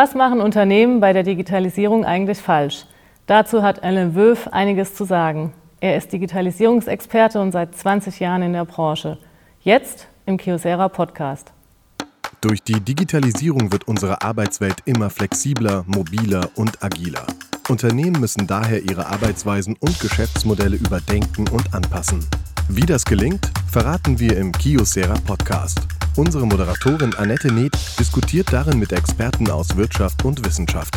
Was machen Unternehmen bei der Digitalisierung eigentlich falsch? Dazu hat Alain Wöf einiges zu sagen. Er ist Digitalisierungsexperte und seit 20 Jahren in der Branche. Jetzt im Kiosera Podcast. Durch die Digitalisierung wird unsere Arbeitswelt immer flexibler, mobiler und agiler. Unternehmen müssen daher ihre Arbeitsweisen und Geschäftsmodelle überdenken und anpassen. Wie das gelingt, verraten wir im Kiosera Podcast. Unsere Moderatorin Annette Neth diskutiert darin mit Experten aus Wirtschaft und Wissenschaft.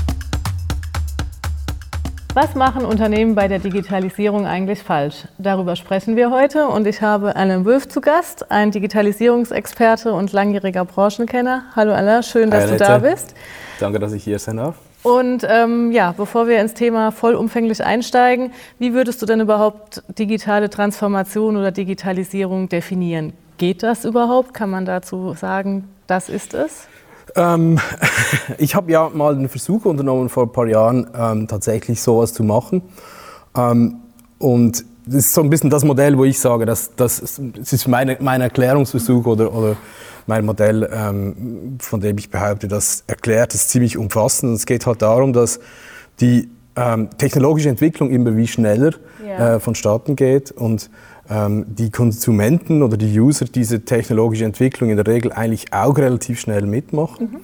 Was machen Unternehmen bei der Digitalisierung eigentlich falsch? Darüber sprechen wir heute und ich habe Alain Wölf zu Gast, ein Digitalisierungsexperte und langjähriger Branchenkenner. Hallo Alain, schön, dass Hi, du da bist. Danke, dass ich hier sein darf. Und ähm, ja, bevor wir ins Thema vollumfänglich einsteigen, wie würdest du denn überhaupt digitale Transformation oder Digitalisierung definieren? Geht das überhaupt? Kann man dazu sagen, das ist es? Ähm, ich habe ja mal einen Versuch unternommen vor ein paar Jahren, ähm, tatsächlich sowas zu machen. Ähm, und das ist so ein bisschen das Modell, wo ich sage, dass, dass, das ist meine, mein Erklärungsversuch oder, oder mein Modell, ähm, von dem ich behaupte, das erklärt es ziemlich umfassend. Und es geht halt darum, dass die ähm, technologische Entwicklung immer wie schneller ja. äh, vonstatten geht und ähm, die Konsumenten oder die User diese technologische Entwicklung in der Regel eigentlich auch relativ schnell mitmachen.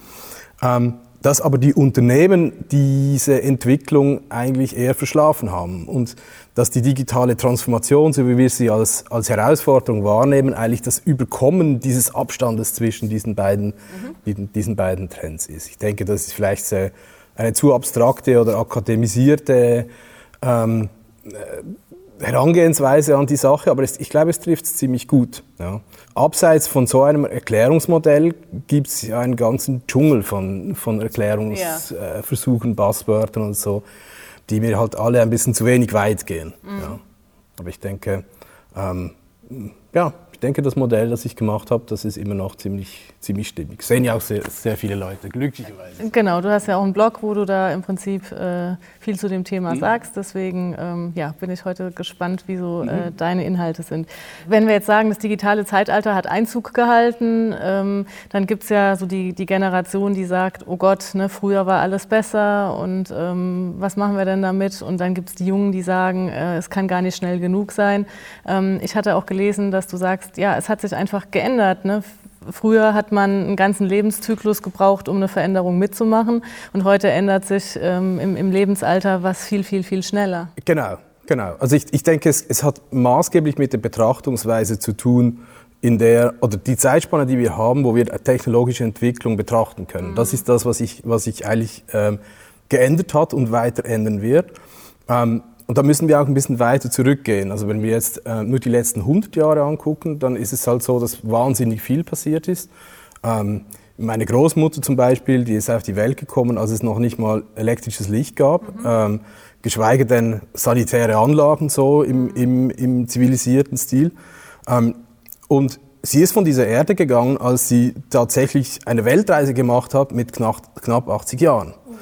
Mhm. Dass aber die Unternehmen diese Entwicklung eigentlich eher verschlafen haben und dass die digitale Transformation, so wie wir sie als, als Herausforderung wahrnehmen, eigentlich das Überkommen dieses Abstandes zwischen diesen beiden, mhm. diesen beiden Trends ist. Ich denke, das ist vielleicht eine zu abstrakte oder akademisierte ähm, Herangehensweise an die Sache, aber ich glaube, es trifft es ziemlich gut. Ja. Abseits von so einem Erklärungsmodell gibt es ja einen ganzen Dschungel von, von Erklärungsversuchen, ja. äh, Buzzwörtern und so, die mir halt alle ein bisschen zu wenig weit gehen. Mhm. Ja. Aber ich denke, ähm, ja, ich denke, das Modell, das ich gemacht habe, das ist immer noch ziemlich, ziemlich stimmig. Sehen ja auch sehr, sehr viele Leute, glücklicherweise. Genau, du hast ja auch einen Blog, wo du da im Prinzip äh, viel zu dem Thema mhm. sagst. Deswegen ähm, ja, bin ich heute gespannt, wie so äh, mhm. deine Inhalte sind. Wenn wir jetzt sagen, das digitale Zeitalter hat Einzug gehalten, ähm, dann gibt es ja so die, die Generation, die sagt, oh Gott, ne, früher war alles besser und ähm, was machen wir denn damit? Und dann gibt es die Jungen, die sagen, äh, es kann gar nicht schnell genug sein. Ähm, ich hatte auch gelesen, dass du sagst, sagst, ja, es hat sich einfach geändert. Ne? Früher hat man einen ganzen Lebenszyklus gebraucht, um eine Veränderung mitzumachen. Und heute ändert sich ähm, im, im, Lebensalter was viel, viel, viel schneller. Genau, genau. Also ich, ich denke, es, es hat maßgeblich mit der Betrachtungsweise zu tun, in der, oder die Zeitspanne, die wir haben, wo wir technologische Entwicklung betrachten können. Mhm. Das ist das, was sich was ich eigentlich ähm, geändert hat und weiter ändern wird. Ähm, und da müssen wir auch ein bisschen weiter zurückgehen. Also wenn wir jetzt äh, nur die letzten 100 Jahre angucken, dann ist es halt so, dass wahnsinnig viel passiert ist. Ähm, meine Großmutter zum Beispiel, die ist auf die Welt gekommen, als es noch nicht mal elektrisches Licht gab, mhm. ähm, geschweige denn sanitäre Anlagen so im, im, im zivilisierten Stil. Ähm, und sie ist von dieser Erde gegangen, als sie tatsächlich eine Weltreise gemacht hat mit knapp, knapp 80 Jahren. Oh, wow.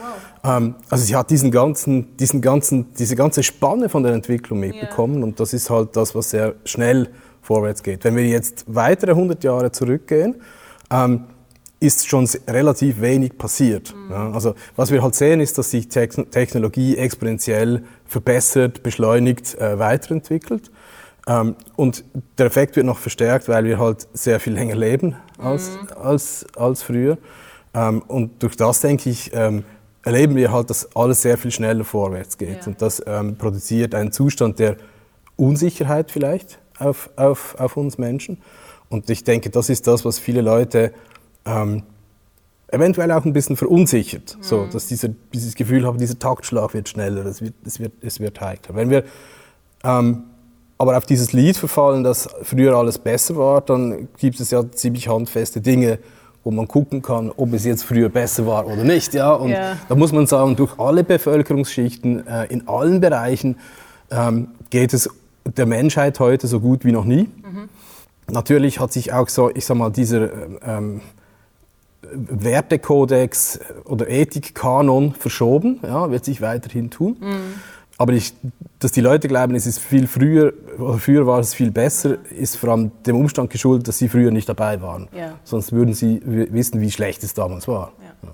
Ähm, also sie hat diesen ganzen, diesen ganzen, diese ganze Spanne von der Entwicklung mitbekommen yeah. und das ist halt das, was sehr schnell vorwärts geht. Wenn wir jetzt weitere 100 Jahre zurückgehen, ähm, ist schon relativ wenig passiert. Mhm. Ja, also was wir halt sehen, ist, dass sich Technologie exponentiell verbessert, beschleunigt, äh, weiterentwickelt. Ähm, und der Effekt wird noch verstärkt, weil wir halt sehr viel länger leben als, mhm. als, als früher. Ähm, und durch das, denke ich, ähm, erleben wir halt, dass alles sehr viel schneller vorwärts geht. Ja. Und das ähm, produziert einen Zustand der Unsicherheit vielleicht auf, auf, auf uns Menschen. Und ich denke, das ist das, was viele Leute ähm, eventuell auch ein bisschen verunsichert. Mhm. So, dass diese, dieses Gefühl haben, dieser Taktschlag wird schneller, es wird, es wird, es wird heikler. Wenn wir ähm, aber auf dieses Lied verfallen, dass früher alles besser war, dann gibt es ja ziemlich handfeste Dinge, wo man gucken kann, ob es jetzt früher besser war oder nicht. Ja? Und ja. da muss man sagen, durch alle Bevölkerungsschichten, äh, in allen Bereichen ähm, geht es der Menschheit heute so gut wie noch nie. Mhm. Natürlich hat sich auch so, ich sag mal, dieser ähm, Wertekodex oder Ethikkanon verschoben, ja, wird sich weiterhin tun. Mhm. Aber ich, dass die Leute glauben, es ist viel früher, oder früher war es viel besser, ist vor allem dem Umstand geschuldet, dass sie früher nicht dabei waren. Ja. Sonst würden sie wissen, wie schlecht es damals war. Ja.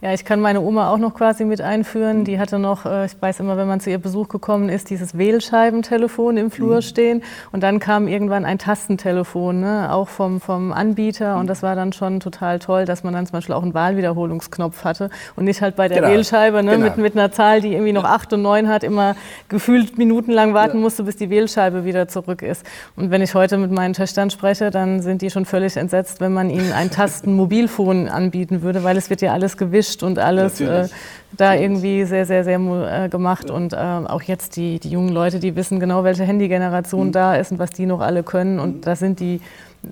Ja, ich kann meine Oma auch noch quasi mit einführen. Die hatte noch, äh, ich weiß immer, wenn man zu ihr Besuch gekommen ist, dieses Wählscheibentelefon im Flur mhm. stehen. Und dann kam irgendwann ein Tastentelefon, ne, auch vom, vom Anbieter. Und das war dann schon total toll, dass man dann zum Beispiel auch einen Wahlwiederholungsknopf hatte und nicht halt bei der genau. Wählscheibe ne, genau. mit, mit einer Zahl, die irgendwie noch. 8 und 9 hat, immer gefühlt minutenlang warten ja. musste, bis die Wählscheibe wieder zurück ist. Und wenn ich heute mit meinen Töchtern spreche, dann sind die schon völlig entsetzt, wenn man ihnen ein Tastenmobilfon anbieten würde, weil es wird ja alles gewischt gemischt und alles äh, da irgendwie sehr, sehr, sehr äh, gemacht. Ja. Und äh, auch jetzt die, die jungen Leute, die wissen genau, welche Handygeneration mhm. da ist und was die noch alle können. Und mhm. da sind die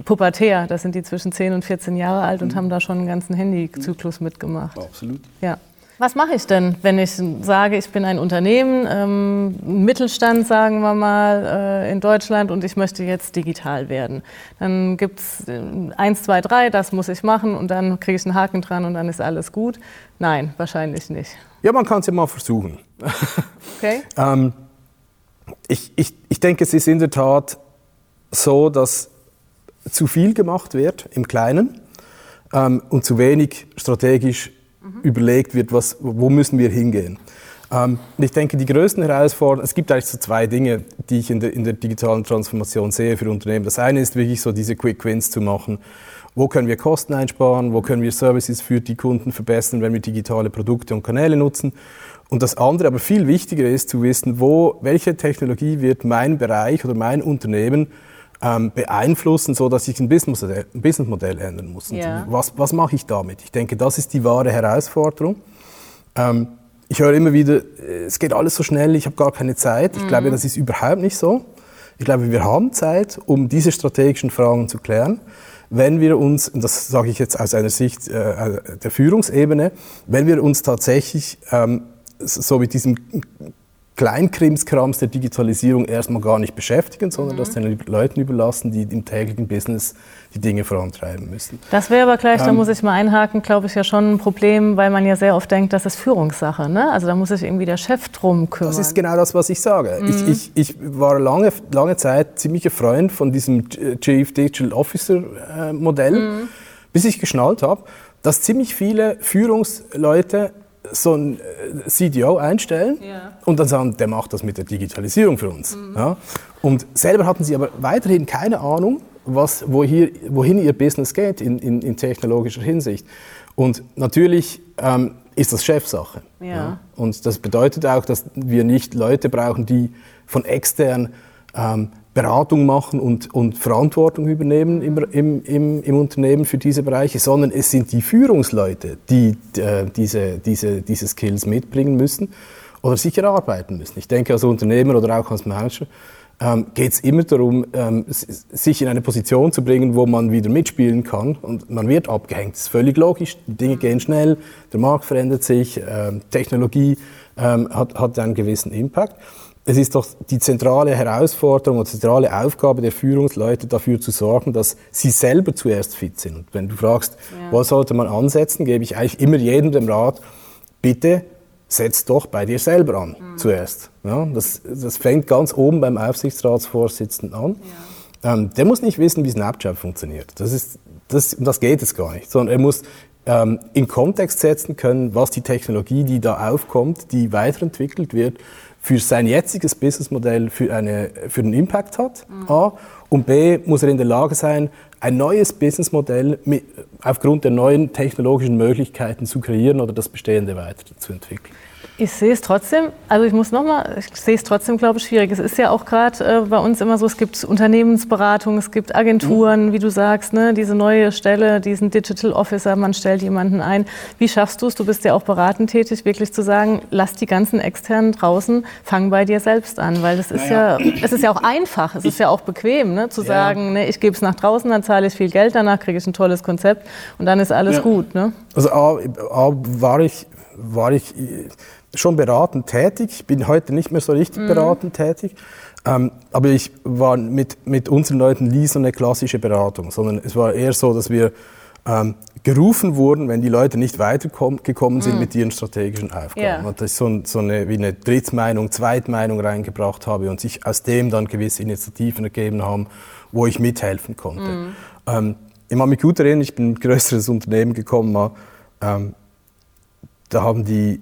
pubertär, das sind die zwischen 10 und 14 Jahre alt und mhm. haben da schon einen ganzen Handyzyklus mitgemacht. Absolut. Ja. Was mache ich denn, wenn ich sage, ich bin ein Unternehmen, ähm, Mittelstand, sagen wir mal, äh, in Deutschland und ich möchte jetzt digital werden? Dann gibt es äh, eins, zwei, drei, das muss ich machen und dann kriege ich einen Haken dran und dann ist alles gut. Nein, wahrscheinlich nicht. Ja, man kann es ja mal versuchen. Okay. ähm, ich, ich, ich denke, es ist in der Tat so, dass zu viel gemacht wird im Kleinen ähm, und zu wenig strategisch mhm. überlegt wird, was, wo müssen wir hingehen. Ähm, ich denke, die größten Herausforderungen, es gibt eigentlich so zwei Dinge, die ich in der, in der digitalen Transformation sehe für Unternehmen. Das eine ist wirklich so diese Quick Wins zu machen. Wo können wir Kosten einsparen? Wo können wir Services für die Kunden verbessern, wenn wir digitale Produkte und Kanäle nutzen? Und das andere, aber viel wichtiger ist zu wissen, wo, welche Technologie wird mein Bereich oder mein Unternehmen ähm, beeinflussen, so dass ich ein Businessmodell, ein Businessmodell ändern muss. Ja. Was, was mache ich damit? Ich denke, das ist die wahre Herausforderung. Ähm, ich höre immer wieder, es geht alles so schnell, ich habe gar keine Zeit. Ich mhm. glaube, das ist überhaupt nicht so. Ich glaube, wir haben Zeit, um diese strategischen Fragen zu klären. Wenn wir uns, und das sage ich jetzt aus einer Sicht äh, der Führungsebene, wenn wir uns tatsächlich ähm, so mit diesem Kleinkrimskrams der Digitalisierung erstmal gar nicht beschäftigen, sondern mhm. das den Leuten überlassen, die im täglichen Business die Dinge vorantreiben müssen. Das wäre aber gleich, ähm, da muss ich mal einhaken, glaube ich, ja schon ein Problem, weil man ja sehr oft denkt, das ist Führungssache. Ne? Also da muss sich irgendwie der Chef drum kümmern. Das ist genau das, was ich sage. Mhm. Ich, ich, ich, war lange, lange Zeit ziemlicher Freund von diesem Chief Digital Officer äh, Modell, mhm. bis ich geschnallt habe, dass ziemlich viele Führungsleute so ein äh, CDO einstellen ja. und dann sagen, der macht das mit der Digitalisierung für uns. Mhm. Ja? Und selber hatten sie aber weiterhin keine Ahnung, was, wo hier, wohin ihr Business geht in, in, in technologischer Hinsicht. Und natürlich ähm, ist das Chefsache. Ja. ja. Und das bedeutet auch, dass wir nicht Leute brauchen, die von extern ähm, Beratung machen und, und Verantwortung übernehmen im, im, im, im, Unternehmen für diese Bereiche, sondern es sind die Führungsleute, die äh, diese, diese, diese Skills mitbringen müssen oder sich erarbeiten müssen. Ich denke, als Unternehmer oder auch als Manager ähm, geht es immer darum, ähm, sich in eine Position zu bringen, wo man wieder mitspielen kann und man wird abgehängt. Das ist völlig logisch, Dinge gehen schnell, der Markt verändert sich, ähm, Technologie ähm, hat, hat einen gewissen Impact es ist doch die zentrale Herausforderung und zentrale Aufgabe der Führungsleute dafür zu sorgen, dass sie selber zuerst fit sind. Und wenn du fragst, ja. wo sollte man ansetzen, gebe ich eigentlich immer jedem den Rat, bitte setz doch bei dir selber an mhm. zuerst. Ja, das, das fängt ganz oben beim Aufsichtsratsvorsitzenden an. Ja. Ähm, der muss nicht wissen, wie Snapchat funktioniert. Das, ist, das, das geht es gar nicht. Sondern er muss ähm, in Kontext setzen können, was die Technologie, die da aufkommt, die weiterentwickelt wird, für sein jetziges Businessmodell für, eine, für einen Impact hat. Mhm. A. Und B. muss er in der Lage sein, ein neues Businessmodell mit, aufgrund der neuen technologischen Möglichkeiten zu kreieren oder das bestehende weiterzuentwickeln. Ich sehe es trotzdem, also ich muss nochmal, ich sehe es trotzdem, glaube ich, schwierig. Es ist ja auch gerade äh, bei uns immer so, es gibt Unternehmensberatung, es gibt Agenturen, mhm. wie du sagst, ne, diese neue Stelle, diesen Digital Officer, man stellt jemanden ein. Wie schaffst du es, du bist ja auch beratend tätig, wirklich zu sagen, lass die ganzen Externen draußen, fang bei dir selbst an, weil das ist naja. ja, es ist ja auch einfach, es ist ja auch bequem, ne, zu ja. sagen, ne, ich gebe es nach draußen, dann zahle ich viel Geld, danach kriege ich ein tolles Konzept und dann ist alles ja. gut. Ne? Also A, A, war ich, war ich schon beratend tätig. Ich bin heute nicht mehr so richtig mhm. beratend tätig. Ähm, aber ich war mit, mit unseren Leuten nie so eine klassische Beratung, sondern es war eher so, dass wir ähm, gerufen wurden, wenn die Leute nicht weitergekommen sind mhm. mit ihren strategischen Aufgaben. Yeah. Und dass ich so, so eine, wie eine Drittmeinung, Zweitmeinung reingebracht habe und sich aus dem dann gewisse Initiativen ergeben haben, wo ich mithelfen konnte. Mhm. Ähm, ich mache mich gut erinnern, ich bin in ein größeres Unternehmen gekommen, mal, ähm, da haben die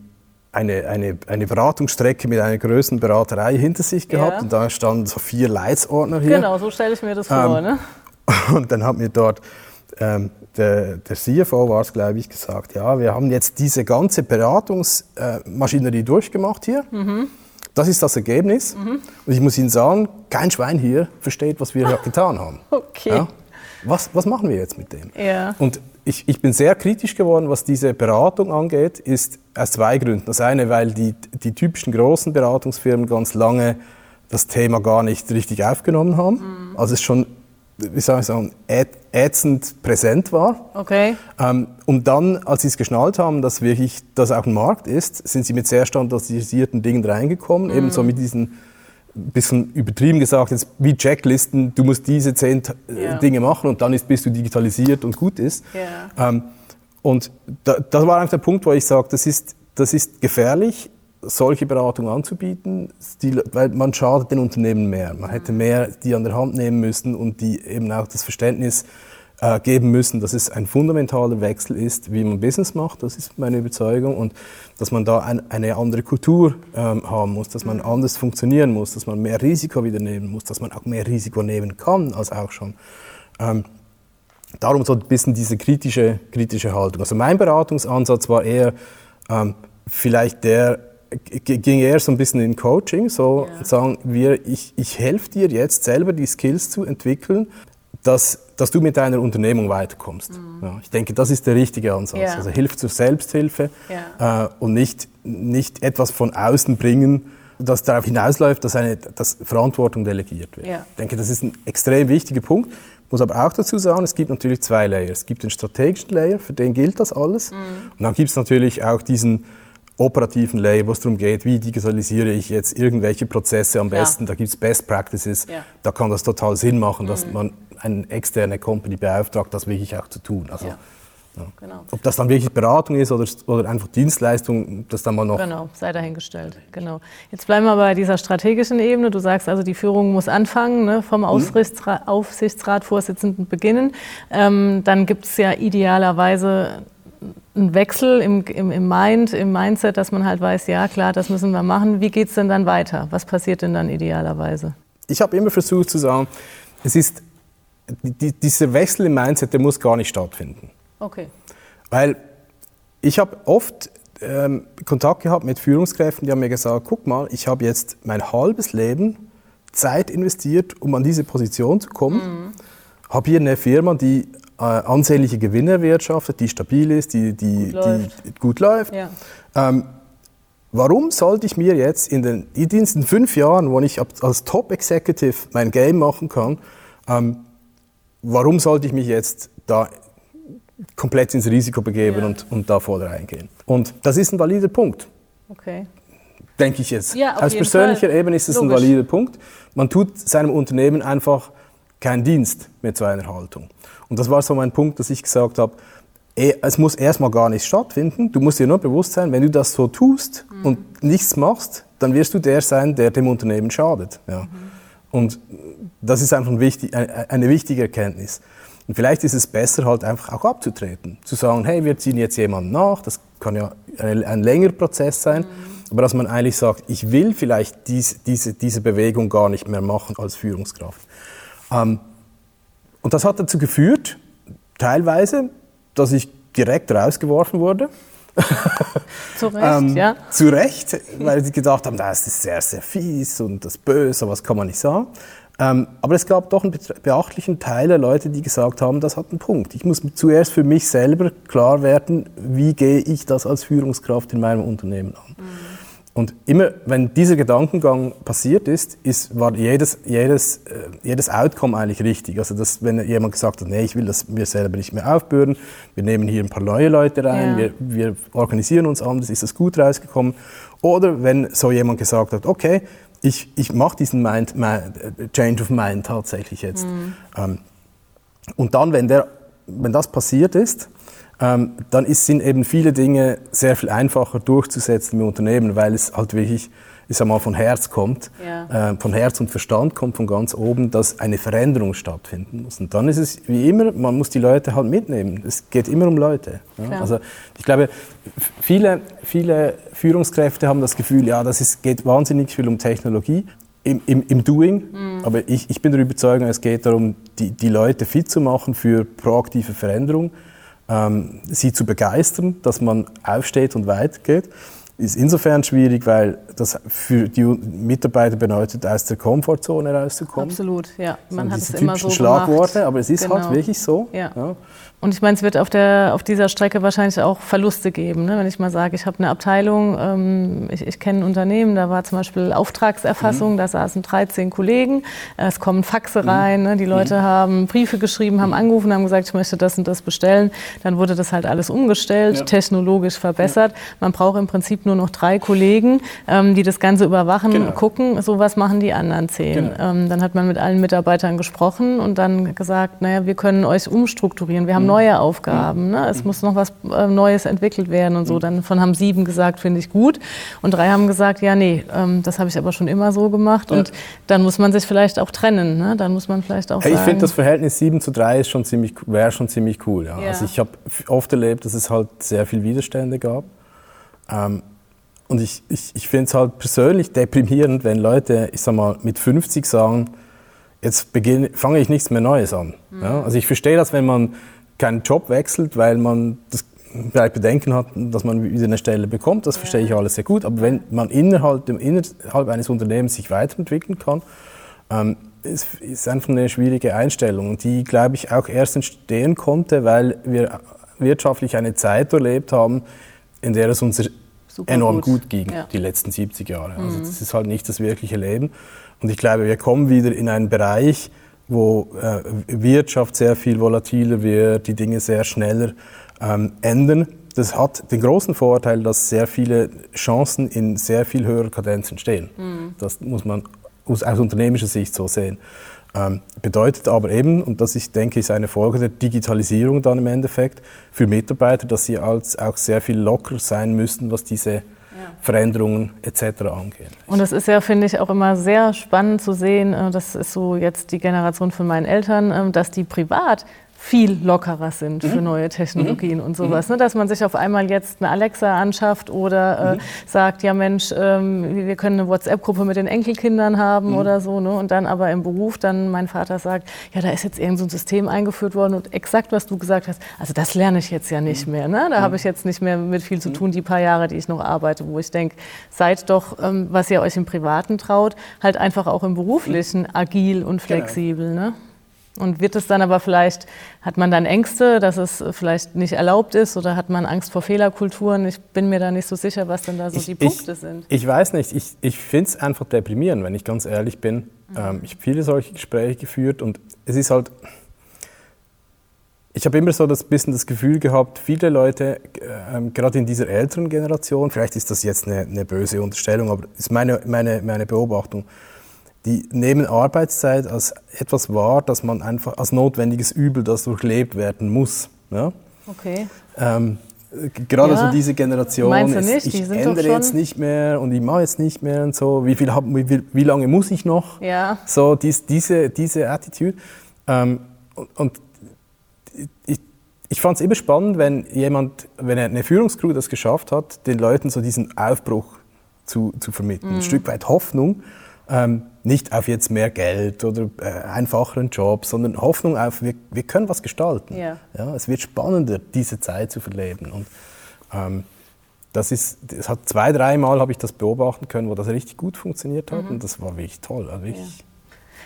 eine, eine, eine Beratungsstrecke mit einer größeren Beraterei hinter sich gehabt Ja. und da standen so vier Leitsordner hier. Genau, so stelle ich mir das vor. Ähm, ne? Und dann hat mir dort ähm, der, der CFO war es, glaube ich, gesagt, ja, wir haben jetzt diese ganze Beratungsmaschinerie durchgemacht hier. Mhm. Das ist das Ergebnis. Und ich muss Ihnen sagen, kein Schwein hier versteht, was wir hier getan haben. Okay. Ja? Was, was machen wir jetzt mit dem? Ja. Und ich, ich bin sehr kritisch geworden, was diese Beratung angeht, ist aus zwei Gründen. Das eine, weil die, die typischen großen Beratungsfirmen ganz lange das Thema gar nicht richtig aufgenommen haben. Also es schon, wie soll ich sagen, ätzend präsent war. Okay. Ähm, und dann, als sie es geschnallt haben, dass wirklich das auch ein Markt ist, sind sie mit sehr standardisierten Dingen reingekommen, Mhm. ebenso mit diesen bisschen übertrieben gesagt, jetzt wie Checklisten, du musst diese zehn äh, Ja. Dinge machen und dann ist, bist du digitalisiert und gut ist. Ja. Ähm, und da, das war einfach der Punkt, wo ich sage, das ist, das ist gefährlich, solche Beratung anzubieten, die, weil man schadet den Unternehmen mehr. Man hätte mehr die an der Hand nehmen müssen und die eben auch das Verständnis äh, geben müssen, dass es ein fundamentaler Wechsel ist, wie man Business macht, das ist meine Überzeugung, und dass man da ein, eine andere Kultur ähm, haben muss, dass man anders funktionieren muss, dass man mehr Risiko wieder nehmen muss, dass man auch mehr Risiko nehmen kann als auch schon. Ähm, darum so ein bisschen diese kritische, kritische Haltung. Also mein Beratungsansatz war eher ähm, vielleicht der, ging eher so ein bisschen in Coaching, so Ja. sagen wir, ich, ich helfe dir jetzt selber die Skills zu entwickeln, dass, dass du mit deiner Unternehmung weiterkommst. Ja, ich denke, das ist der richtige Ansatz. Mhm. Ja. Also Hilfe zur Selbsthilfe Ja. äh, und nicht, nicht etwas von außen bringen, das darauf hinausläuft, dass, eine, dass Verantwortung delegiert wird. Ich denke, das ist ein extrem wichtiger Punkt. Ich muss aber auch dazu sagen, es gibt natürlich zwei Layers. Es gibt den strategischen Layer, für den gilt das alles. Mhm. Und dann gibt es natürlich auch diesen operativen Layer, wo es darum geht, wie digitalisiere ich jetzt irgendwelche Prozesse am Ja. besten. Da gibt es Best Practices. Ja. Mhm. Da kann das total Sinn machen, dass man eine externe Company beauftragt, das wirklich auch zu tun. Also, Ja. Genau. Ob das dann wirklich Beratung ist oder, oder einfach Dienstleistung, das dann mal noch Genau, sei dahingestellt. Genau. Jetzt bleiben wir bei dieser strategischen Ebene. Du sagst also, die Führung muss anfangen, ne, vom Aufsichtsrat, Aufsichtsratvorsitzenden beginnen. Ähm, dann gibt es ja idealerweise einen Wechsel im, im, im Mind, im Mindset, dass man halt weiß, ja klar, das müssen wir machen. Wie geht es denn dann weiter? Was passiert denn dann idealerweise? ich habe immer versucht zu sagen, es ist, die, dieser Wechsel im Mindset, der muss gar nicht stattfinden. Okay. Weil ich habe oft ähm, Kontakt gehabt mit Führungskräften, die haben mir gesagt, guck mal, ich habe jetzt mein halbes Leben Zeit investiert, um an diese Position zu kommen. Habe hier eine Firma, die äh, ansehnliche Gewinne erwirtschaftet, die stabil ist, die, die, Gut läuft. die gut läuft. Ja. Ähm, warum sollte ich mir jetzt in den, in diesen fünf Jahren, wo ich als Top-Executive mein Game machen kann, ähm, warum sollte ich mich jetzt da komplett ins Risiko begeben Ja. und, und da voll reingehen? Und das ist ein valider Punkt, Okay. denke ich jetzt. Ja, auf Aus persönlicher Fall. Ebene ist es ein valider Punkt. Man tut seinem Unternehmen einfach keinen Dienst mit so einer Haltung. Und das war so mein Punkt, dass ich gesagt habe, eh, es muss erstmal gar nicht stattfinden. Du musst dir nur bewusst sein, wenn du das so tust Mhm. und nichts machst, dann wirst du der sein, der dem Unternehmen schadet. Ja. Mhm. Und das ist einfach ein wichtig, eine, wichtige Erkenntnis. Und vielleicht ist es besser, halt einfach auch abzutreten. Zu sagen, hey, wir ziehen jetzt jemanden nach, das kann ja ein, längerer Prozess sein, aber dass man eigentlich sagt, ich will vielleicht dies, diese, diese Bewegung gar nicht mehr machen als Führungskraft. Ähm, und das hat dazu geführt, teilweise, dass ich direkt rausgeworfen wurde. Zu Recht, Ähm, ja. Zu Recht, weil sie gedacht haben, das ist sehr, sehr fies und das Böse, was kann man nicht sagen. Ähm, aber es gab doch einen beachtlichen Teil der Leute, die gesagt haben, das hat einen Punkt. Ich muss zuerst für mich selber klar werden, wie gehe ich das als Führungskraft in meinem Unternehmen an. Und immer, wenn dieser Gedankengang passiert ist, ist war jedes, jedes, äh, jedes Outcome eigentlich richtig. Also, dass, wenn jemand gesagt hat, nee, ich will das mir selber nicht mehr aufbürden, wir nehmen hier ein paar neue Leute rein, Ja. wir, wir organisieren uns anders, ist das gut rausgekommen. Oder wenn so jemand gesagt hat, okay, ich, ich mache diesen Mind, Mind, Change of Mind tatsächlich jetzt. Ähm, und dann, wenn, der, wenn das passiert ist, ähm, dann ist, sind eben viele Dinge sehr viel einfacher durchzusetzen im Unternehmen, weil es halt wirklich ich sag mal, von Herz kommt, ja. äh, von Herz und Verstand kommt von ganz oben, dass eine Veränderung stattfinden muss. Und dann ist es wie immer, man muss die Leute halt mitnehmen. Es geht immer um Leute. Ja? Also ich glaube, viele, viele Führungskräfte haben das Gefühl, ja, das ist, geht wahnsinnig viel um Technologie. Im, im, im Doing, mhm. aber ich, ich bin der Überzeugung, es geht darum, die, die Leute fit zu machen für proaktive Veränderung, ähm, sie zu begeistern, dass man aufsteht und weitergeht ist insofern schwierig, weil das für die Mitarbeiter bedeutet, aus der Komfortzone rauszukommen. Absolut, ja. Man hat es immer so Schlagworte, gemacht. aber es ist halt genau. halt wirklich so. Ja. ja. Und ich meine, es wird auf, der, auf dieser Strecke wahrscheinlich auch Verluste geben. Ne? Wenn ich mal sage, ich habe eine Abteilung, ähm, ich, ich kenne ein Unternehmen, da war zum Beispiel Auftragserfassung, mhm. da saßen 13 Kollegen, es kommen Faxe mhm. rein, ne? die Leute mhm. haben Briefe geschrieben, haben angerufen, haben gesagt, ich möchte das und das bestellen. Dann wurde das halt alles umgestellt, ja. technologisch verbessert. Ja. Man braucht im Prinzip nur noch drei Kollegen, ähm, die das Ganze überwachen, genau. gucken, so was machen die anderen zehn. Genau. Ähm, dann hat man mit allen Mitarbeitern gesprochen und dann gesagt, naja, wir können euch umstrukturieren. Wir haben mhm neue Aufgaben. Ne? Es muss noch was äh, Neues entwickelt werden und so. Dann von haben sieben gesagt, finde ich gut. Und drei haben gesagt, ja, nee, ähm, das habe ich aber schon immer so gemacht. Und dann muss man sich vielleicht auch trennen. Ne? Dann muss man vielleicht auch hey, Ich finde, das Verhältnis 7 zu 3 ist schon ziemlich, wäre schon ziemlich cool. Ja. Ja. Also ich habe oft erlebt, dass es halt sehr viel Widerstände gab. Ähm, und ich, ich, ich finde es halt persönlich deprimierend, wenn Leute, ich sag mal, mit 50 sagen, jetzt beginne, fange ich nichts mehr Neues an. Mhm. Ja? Also ich verstehe das, wenn man keinen Job wechselt, weil man das vielleicht Bedenken hat, dass man wieder eine Stelle bekommt. Das verstehe ich alles sehr gut. Aber wenn man innerhalb, innerhalb eines Unternehmens sich weiterentwickeln kann, ähm, ist, ist einfach eine schwierige Einstellung. Und die, glaube ich, auch erst entstehen konnte, weil wir wirtschaftlich eine Zeit erlebt haben, in der es uns Super enorm gut, gut ging, ja. die letzten 70 Jahre. Also mhm. das ist halt nicht das wirkliche Leben. Und ich glaube, wir kommen wieder in einen Bereich, wo äh, Wirtschaft sehr viel volatiler wird, die Dinge sehr schneller ähm, ändern. Das hat den großen Vorteil, dass sehr viele Chancen in sehr viel höherer Kadenz entstehen. Mhm. Das muss man aus, aus unternehmischer Sicht so sehen. Ähm, bedeutet aber eben, und das ich denke, ist eine Folge der Digitalisierung dann im Endeffekt, für Mitarbeiter, dass sie als auch sehr viel locker sein müssen, was diese Veränderungen etc. angehen. Und es ist ja, finde ich, auch immer sehr spannend zu sehen, äh, das ist so jetzt die Generation von meinen Eltern, ähm, dass die privat viel lockerer sind mhm. für neue Technologien mhm. und sowas. Ne? Dass man sich auf einmal jetzt eine Alexa anschafft oder äh, mhm. sagt, ja Mensch, ähm, wir können eine WhatsApp-Gruppe mit den Enkelkindern haben mhm. oder so. Ne? Und dann aber im Beruf dann mein Vater sagt, ja, da ist jetzt irgend so ein System eingeführt worden und exakt, was du gesagt hast, also das lerne ich jetzt ja nicht mhm. mehr. Ne? Da habe mhm. ich jetzt nicht mehr mit viel zu tun, die paar Jahre, die ich noch arbeite, wo ich denke, seid doch, ähm, was ihr euch im Privaten traut, halt einfach auch im Beruflichen agil und genau. flexibel. Genau. Ne? Und wird es dann aber vielleicht, hat man dann Ängste, dass es vielleicht nicht erlaubt ist oder hat man Angst vor Fehlerkulturen? Ich bin mir da nicht so sicher, was denn da so ich, die Punkte ich, sind. Ich weiß nicht, ich, ich finde es einfach deprimierend, wenn ich ganz ehrlich bin. Mhm. Ähm, ich habe viele solche Gespräche geführt und es ist halt, ich habe immer so das bisschen das Gefühl gehabt, viele Leute, äh, gerade in dieser älteren Generation, vielleicht ist das jetzt eine, eine böse Unterstellung, aber ist meine, meine, meine Beobachtung, die nehmen Arbeitszeit als etwas wahr, das man einfach als notwendiges Übel, das durchlebt werden muss. Ja? Okay. Ähm, gerade ja. so diese Generation? Ist, ich ändere jetzt nicht mehr und ich mache jetzt nicht mehr und so, wie, viel, wie, wie lange muss ich noch? Ja. So dies, diese, diese Attitude. Ähm, und, und ich, ich fand es immer spannend, wenn jemand, wenn eine Führungscrew das geschafft hat, den Leuten so diesen Aufbruch zu, zu vermitteln. Mhm. Ein Stück weit Hoffnung. Ähm, nicht auf jetzt mehr Geld oder äh, einfacheren Job, sondern Hoffnung auf, wir, wir können was gestalten. Ja. Ja, es wird spannender, diese Zeit zu verleben. Und ähm, das ist, das hat zwei, dreimal habe ich das beobachten können, wo das richtig gut funktioniert hat mhm. und das war wirklich toll. Also wirklich, ja.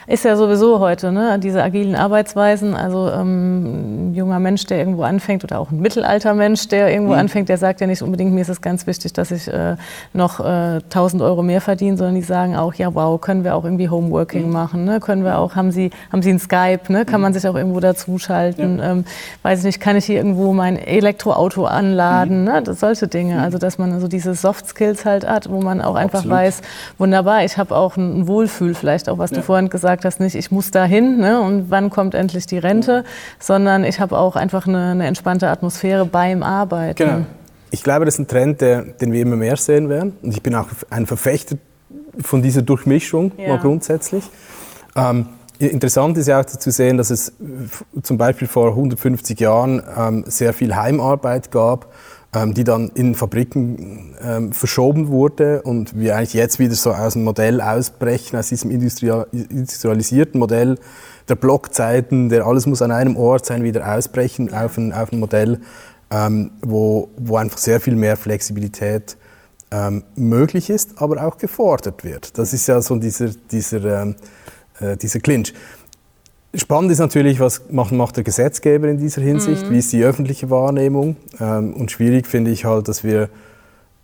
Ist ja sowieso heute, ne? diese agilen Arbeitsweisen. Also ähm, ein junger Mensch, der irgendwo anfängt, oder auch ein Mittelaltermensch, der irgendwo mhm. anfängt, der sagt ja nicht unbedingt, mir ist es ganz wichtig, dass ich äh, noch äh, 1000 Euro mehr verdiene, sondern die sagen auch, ja wow, können wir auch irgendwie Homeworking mhm. machen, ne? können wir auch, haben Sie, haben Sie ein Skype, ne? kann man mhm. sich auch irgendwo dazuschalten, ja. ähm, weiß ich nicht, kann ich hier irgendwo mein Elektroauto anladen, mhm. ne? das, solche Dinge. Mhm. Also dass man so diese Soft Skills halt hat, wo man auch einfach Absolut. weiß, wunderbar, ich habe auch ein Wohlfühl, vielleicht auch, was ja. du vorhin gesagt gesagt hast, nicht ich muss dahin ne, und wann kommt endlich die Rente, sondern ich habe auch einfach eine, eine, entspannte Atmosphäre beim Arbeiten. Genau. Ich glaube, das ist ein Trend, der, den wir immer mehr sehen werden. Und ich bin auch ein Verfechter von dieser Durchmischung ja. mal grundsätzlich. Ähm, interessant ist ja auch zu sehen, dass es zum Beispiel vor 150 Jahren ähm, sehr viel Heimarbeit gab die dann in Fabriken ähm, verschoben wurde und wir eigentlich jetzt wieder so aus dem Modell ausbrechen, aus diesem industrialisierten Modell der Blockzeiten, der alles muss an einem Ort sein, wieder ausbrechen auf ein, auf ein Modell, ähm, wo, wo einfach sehr viel mehr Flexibilität ähm, möglich ist, aber auch gefordert wird. Das ist ja so dieser, dieser, ähm, äh, dieser Clinch. Spannend ist natürlich, was macht, der Gesetzgeber in dieser Hinsicht, mhm. wie ist die öffentliche Wahrnehmung. Ähm, und schwierig finde ich halt, dass wir,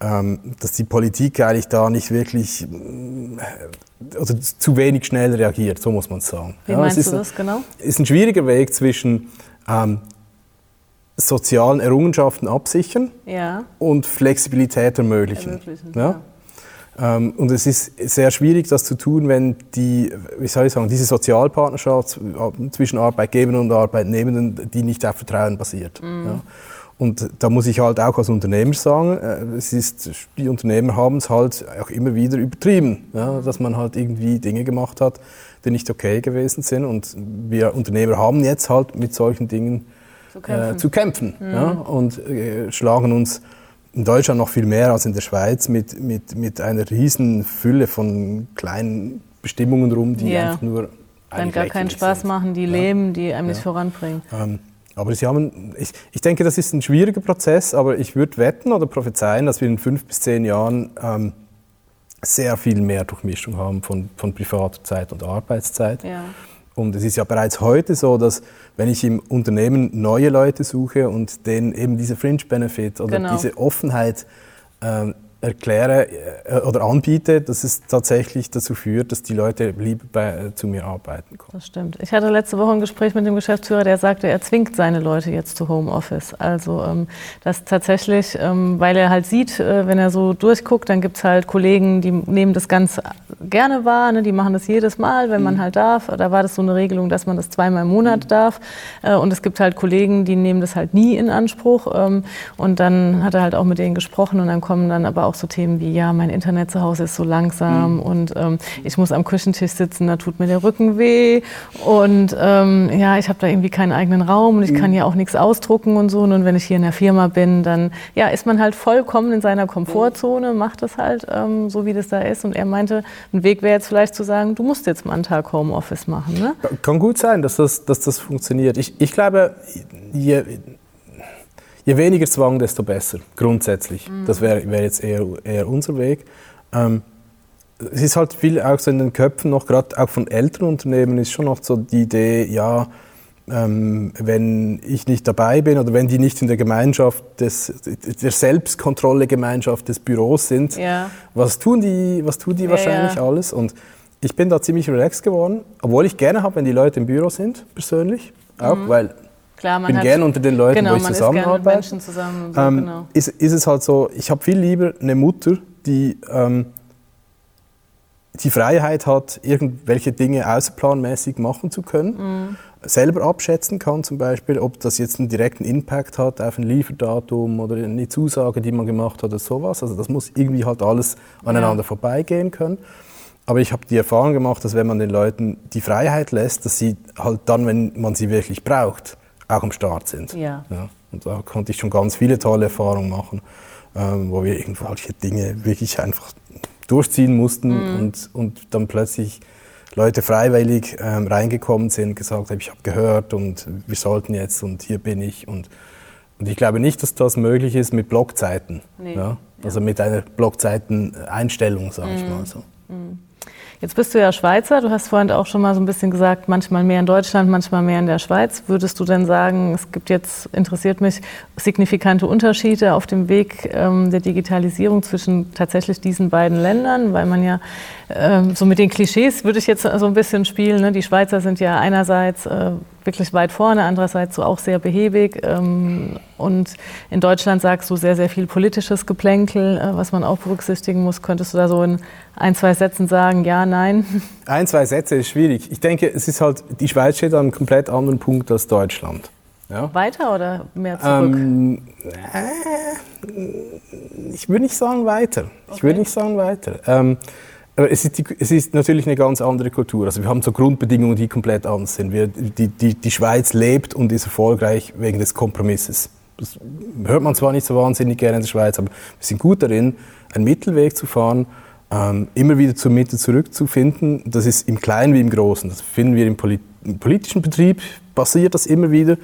ähm, dass die Politik eigentlich da nicht wirklich, äh, also zu wenig schnell reagiert, so muss man sagen. Wie ja, meinst du das genau? Es ist ein schwieriger Weg zwischen ähm, sozialen Errungenschaften absichern ja. und Flexibilität ermöglichen. ermöglichen ja? Ähm, und es ist sehr schwierig, das zu tun, wenn die, wie soll ich sagen, diese Sozialpartnerschaft zwischen Arbeitgebern und Arbeitnehmenden, die nicht auf Vertrauen basiert. Mhm. Ja. Und da muss ich halt auch als Unternehmer sagen, äh, es ist, die Unternehmer haben es halt auch immer wieder übertrieben, ja, dass man halt irgendwie Dinge gemacht hat, die nicht okay gewesen sind. Und wir Unternehmer haben jetzt halt mit solchen Dingen zu kämpfen, äh, zu kämpfen mhm. ja, und äh, schlagen uns in Deutschland noch viel mehr als in der Schweiz mit, mit, mit einer riesen Fülle von kleinen Bestimmungen rum, die ja. einfach nur dann gar keinen Spaß sind. machen, die ja. leben, die einem ja. nicht voranbringen. Ähm, aber sie haben, ich, ich denke, das ist ein schwieriger Prozess, aber ich würde wetten oder prophezeien, dass wir in fünf bis zehn Jahren ähm, sehr viel mehr Durchmischung haben von, von privater Zeit und Arbeitszeit. Ja. Und es ist ja bereits heute so, dass wenn ich im Unternehmen neue Leute suche und denen eben diese Fringe-Benefit oder genau. diese Offenheit ähm, erkläre äh, oder anbiete, dass es tatsächlich dazu führt, dass die Leute lieber bei, äh, zu mir arbeiten kommen. Das stimmt. Ich hatte letzte Woche ein Gespräch mit dem Geschäftsführer, der sagte, er zwingt seine Leute jetzt zu Homeoffice. Also ähm, das tatsächlich, ähm, weil er halt sieht, äh, wenn er so durchguckt, dann gibt es halt Kollegen, die nehmen das ganz gerne wahr, ne? die machen das jedes Mal, wenn mhm. man halt darf. Da war das so eine Regelung, dass man das zweimal im Monat mhm. darf. Äh, und es gibt halt Kollegen, die nehmen das halt nie in Anspruch. Ähm, und dann hat er halt auch mit denen gesprochen und dann kommen dann aber auch auch so Themen wie, ja, mein Internet zu Hause ist so langsam mhm. und ähm, ich muss am Küchentisch sitzen, da tut mir der Rücken weh und ähm, ja, ich habe da irgendwie keinen eigenen Raum und ich mhm. kann ja auch nichts ausdrucken und so. Und wenn ich hier in der Firma bin, dann ja, ist man halt vollkommen in seiner Komfortzone, macht das halt ähm, so, wie das da ist. Und er meinte, ein Weg wäre jetzt vielleicht zu sagen, du musst jetzt mal einen Tag Homeoffice machen. Ne? Kann gut sein, dass das, dass das funktioniert. Ich, ich glaube, je, je weniger Zwang, desto besser, grundsätzlich. Mhm. Das wäre wär jetzt eher, eher unser Weg. Ähm, es ist halt viel auch so in den Köpfen noch, gerade auch von älteren Unternehmen, ist schon noch so die Idee, ja, ähm, wenn ich nicht dabei bin oder wenn die nicht in der Gemeinschaft des, der Selbstkontrolle-Gemeinschaft des Büros sind, ja. was tun die, was tun die ja, wahrscheinlich ja. alles? Und ich bin da ziemlich relaxed geworden, obwohl ich gerne habe, wenn die Leute im Büro sind, persönlich, auch, mhm. weil Klar, man bin gerne unter den Leuten, genau, wo ich zusammenarbeite. Zusammen so, ähm, genau. ist, ist es halt so, ich habe viel lieber eine Mutter, die ähm, die Freiheit hat, irgendwelche Dinge außerplanmäßig machen zu können, mhm. selber abschätzen kann zum Beispiel, ob das jetzt einen direkten Impact hat auf ein Lieferdatum oder eine Zusage, die man gemacht hat oder sowas. Also das muss irgendwie halt alles aneinander ja. vorbeigehen können. Aber ich habe die Erfahrung gemacht, dass wenn man den Leuten die Freiheit lässt, dass sie halt dann, wenn man sie wirklich braucht, auch am Start sind. Ja. ja. Und da konnte ich schon ganz viele tolle Erfahrungen machen, ähm, wo wir irgendwelche Dinge wirklich einfach durchziehen mussten mhm. und, und dann plötzlich Leute freiwillig ähm, reingekommen sind, gesagt haben, ich habe gehört und wir sollten jetzt und hier bin ich. Und, und ich glaube nicht, dass das möglich ist mit Blockzeiten. Nee. Ja? Also ja. mit einer Blockzeiten-Einstellung, sage mhm. ich mal so. Mhm. Jetzt bist du ja Schweizer. Du hast vorhin auch schon mal so ein bisschen gesagt, manchmal mehr in Deutschland, manchmal mehr in der Schweiz. Würdest du denn sagen, es gibt jetzt, interessiert mich, signifikante Unterschiede auf dem Weg ähm, der Digitalisierung zwischen tatsächlich diesen beiden Ländern? Weil man ja ähm, so mit den Klischees würde ich jetzt so ein bisschen spielen. Ne? Die Schweizer sind ja einerseits äh, wirklich weit vorne, andererseits so auch sehr behäbig. Ähm, und in Deutschland sagst du sehr, sehr viel politisches Geplänkel, äh, was man auch berücksichtigen muss. Könntest du da so in ein, zwei Sätzen sagen, ja, nein? Ein, zwei Sätze ist schwierig. Ich denke, es ist halt, die Schweiz steht an einem komplett anderen Punkt als Deutschland. Ja? Weiter oder mehr zurück? Ähm, äh, ich würde nicht sagen weiter. Okay. Ich würde nicht sagen weiter. Ähm, aber es ist, die, es ist, natürlich eine ganz andere Kultur. Also wir haben so Grundbedingungen, die komplett anders sind. Wir, die, die, die Schweiz lebt und ist erfolgreich wegen des Kompromisses. Das hört man zwar nicht so wahnsinnig gerne in der Schweiz, aber wir sind gut darin, einen Mittelweg zu fahren, ähm, immer wieder zur Mitte zurückzufinden. Das ist im Kleinen wie im Großen. Das finden wir im, Polit im politischen Betrieb, passiert das immer wieder.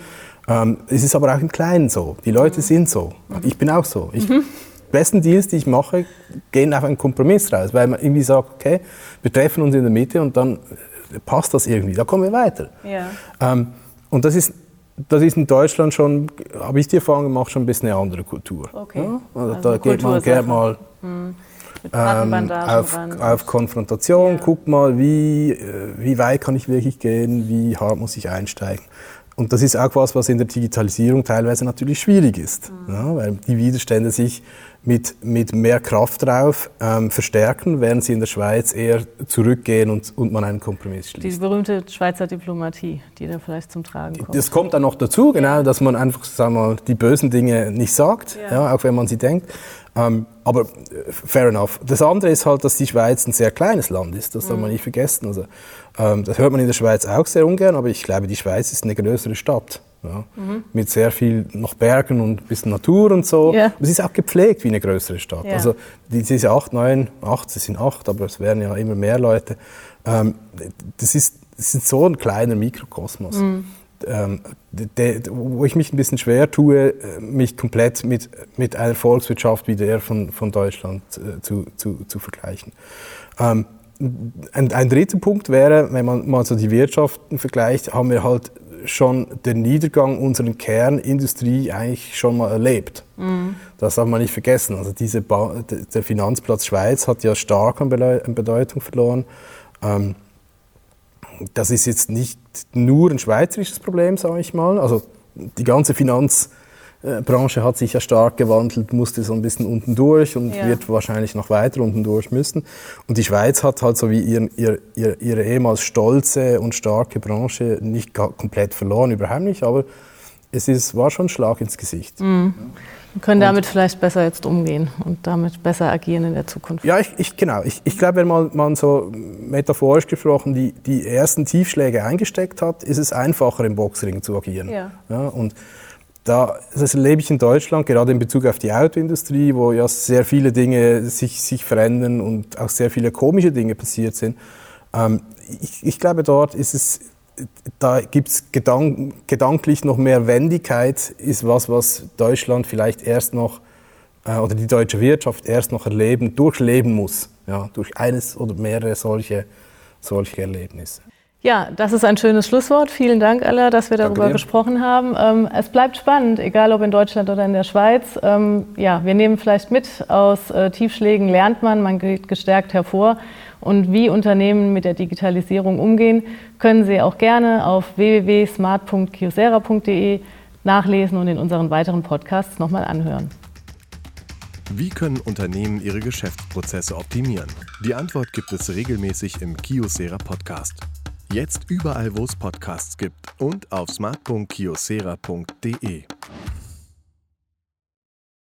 Ähm, es ist aber auch im Kleinen so. Die Leute mhm. sind so. Ich bin auch so. Ich, mhm. Die besten Deals, die ich mache, gehen auf einen Kompromiss raus, weil man irgendwie sagt, okay, wir treffen uns in der Mitte und dann passt das irgendwie, da kommen wir weiter. Ja. Ähm, und das ist, das ist in Deutschland schon, habe ich die Erfahrung gemacht, schon ein bisschen eine andere Kultur. Okay. Ja? Also, also da geht man gerne mal hm. ähm, auf, auf, Konfrontation, ja. guck mal, wie, äh, wie weit kann ich wirklich gehen, wie hart muss ich einsteigen. Und das ist auch was, was in der Digitalisierung teilweise natürlich schwierig ist, mhm. ja, weil die Widerstände sich mit, mit mehr Kraft drauf ähm, verstärken, während sie in der Schweiz eher zurückgehen und, und man einen Kompromiss schließt. Die berühmte Schweizer Diplomatie, die da vielleicht zum Tragen kommt. Das kommt dann noch dazu, genau, dass man einfach sagen wir mal, die bösen Dinge nicht sagt, ja. ja auch wenn man sie denkt. Ähm, aber äh, fair enough. Das andere ist halt, dass die Schweiz ein sehr kleines Land ist. Das soll man mhm. nicht vergessen. Also, ähm, das hört man in der Schweiz auch sehr ungern, aber ich glaube, die Schweiz ist eine größere Stadt. Ja, mhm. Mit sehr viel noch Bergen und ein bisschen Natur und so. Yeah. Es ist auch gepflegt wie eine größere Stadt. Yeah. Also diese acht, neun, acht, es sind acht, aber es werden ja immer mehr Leute. Ähm, das, ist, das ist so ein kleiner Mikrokosmos. Mhm ähm, de, wo ich mich ein bisschen schwer tue, äh, mich komplett mit, mit einer Volkswirtschaft wie der von, von Deutschland äh, zu, zu, zu vergleichen. Ähm, ein, ein dritter Punkt wäre, wenn man mal so die Wirtschaften vergleicht, haben wir halt schon den Niedergang unserer Kernindustrie eigentlich schon mal erlebt. Mhm. Das darf man nicht vergessen. Also diese ba der Finanzplatz Schweiz hat ja stark an, Bedeutung verloren. Ähm, das ist jetzt nicht nur ein schweizerisches Problem, sage ich mal. Also die ganze Finanzbranche hat sich ja stark gewandelt, musste so ein bisschen unten durch und ja. wird wahrscheinlich noch weiter unten durch müssen. Und die Schweiz hat halt so wie ihr, ihr, ihr, ihre ehemals stolze und starke Branche nicht komplett verloren, überhaupt nicht, aber es ist, war schon ein Schlag ins Gesicht. Mhm. Wir können damit und, vielleicht besser jetzt umgehen und damit besser agieren in der Zukunft. Ja, ich, ich genau. Ich, ich glaube, wenn man, man so metaphorisch gesprochen die, die ersten Tiefschläge eingesteckt hat, ist es einfacher im Boxring zu agieren. Ja. ja und da, das erlebe ich in Deutschland, gerade in Bezug auf die Autoindustrie, wo ja sehr viele Dinge sich, sich verändern und auch sehr viele komische Dinge passiert sind. Ähm, ich, ich glaube, dort ist es da gibt es gedank gedanklich noch mehr Wendigkeit, ist was, was Deutschland vielleicht erst noch, äh, oder die deutsche Wirtschaft erst noch erleben, durchleben muss, ja, durch eines oder mehrere solche, solche Erlebnisse. Ja, das ist ein schönes Schlusswort. Vielen Dank, Ella, dass wir darüber gesprochen haben. Ähm, es bleibt spannend, egal ob in Deutschland oder in der Schweiz. Ähm, ja, wir nehmen vielleicht mit, aus äh, Tiefschlägen lernt man, man geht gestärkt hervor. Und wie Unternehmen mit der Digitalisierung umgehen, können Sie auch gerne auf www.smart.kiosera.de nachlesen und in unseren weiteren Podcasts nochmal anhören. Wie können Unternehmen ihre Geschäftsprozesse optimieren? Die Antwort gibt es regelmäßig im Kiosera Podcast. Jetzt überall, wo es Podcasts gibt und auf smart.kiosera.de.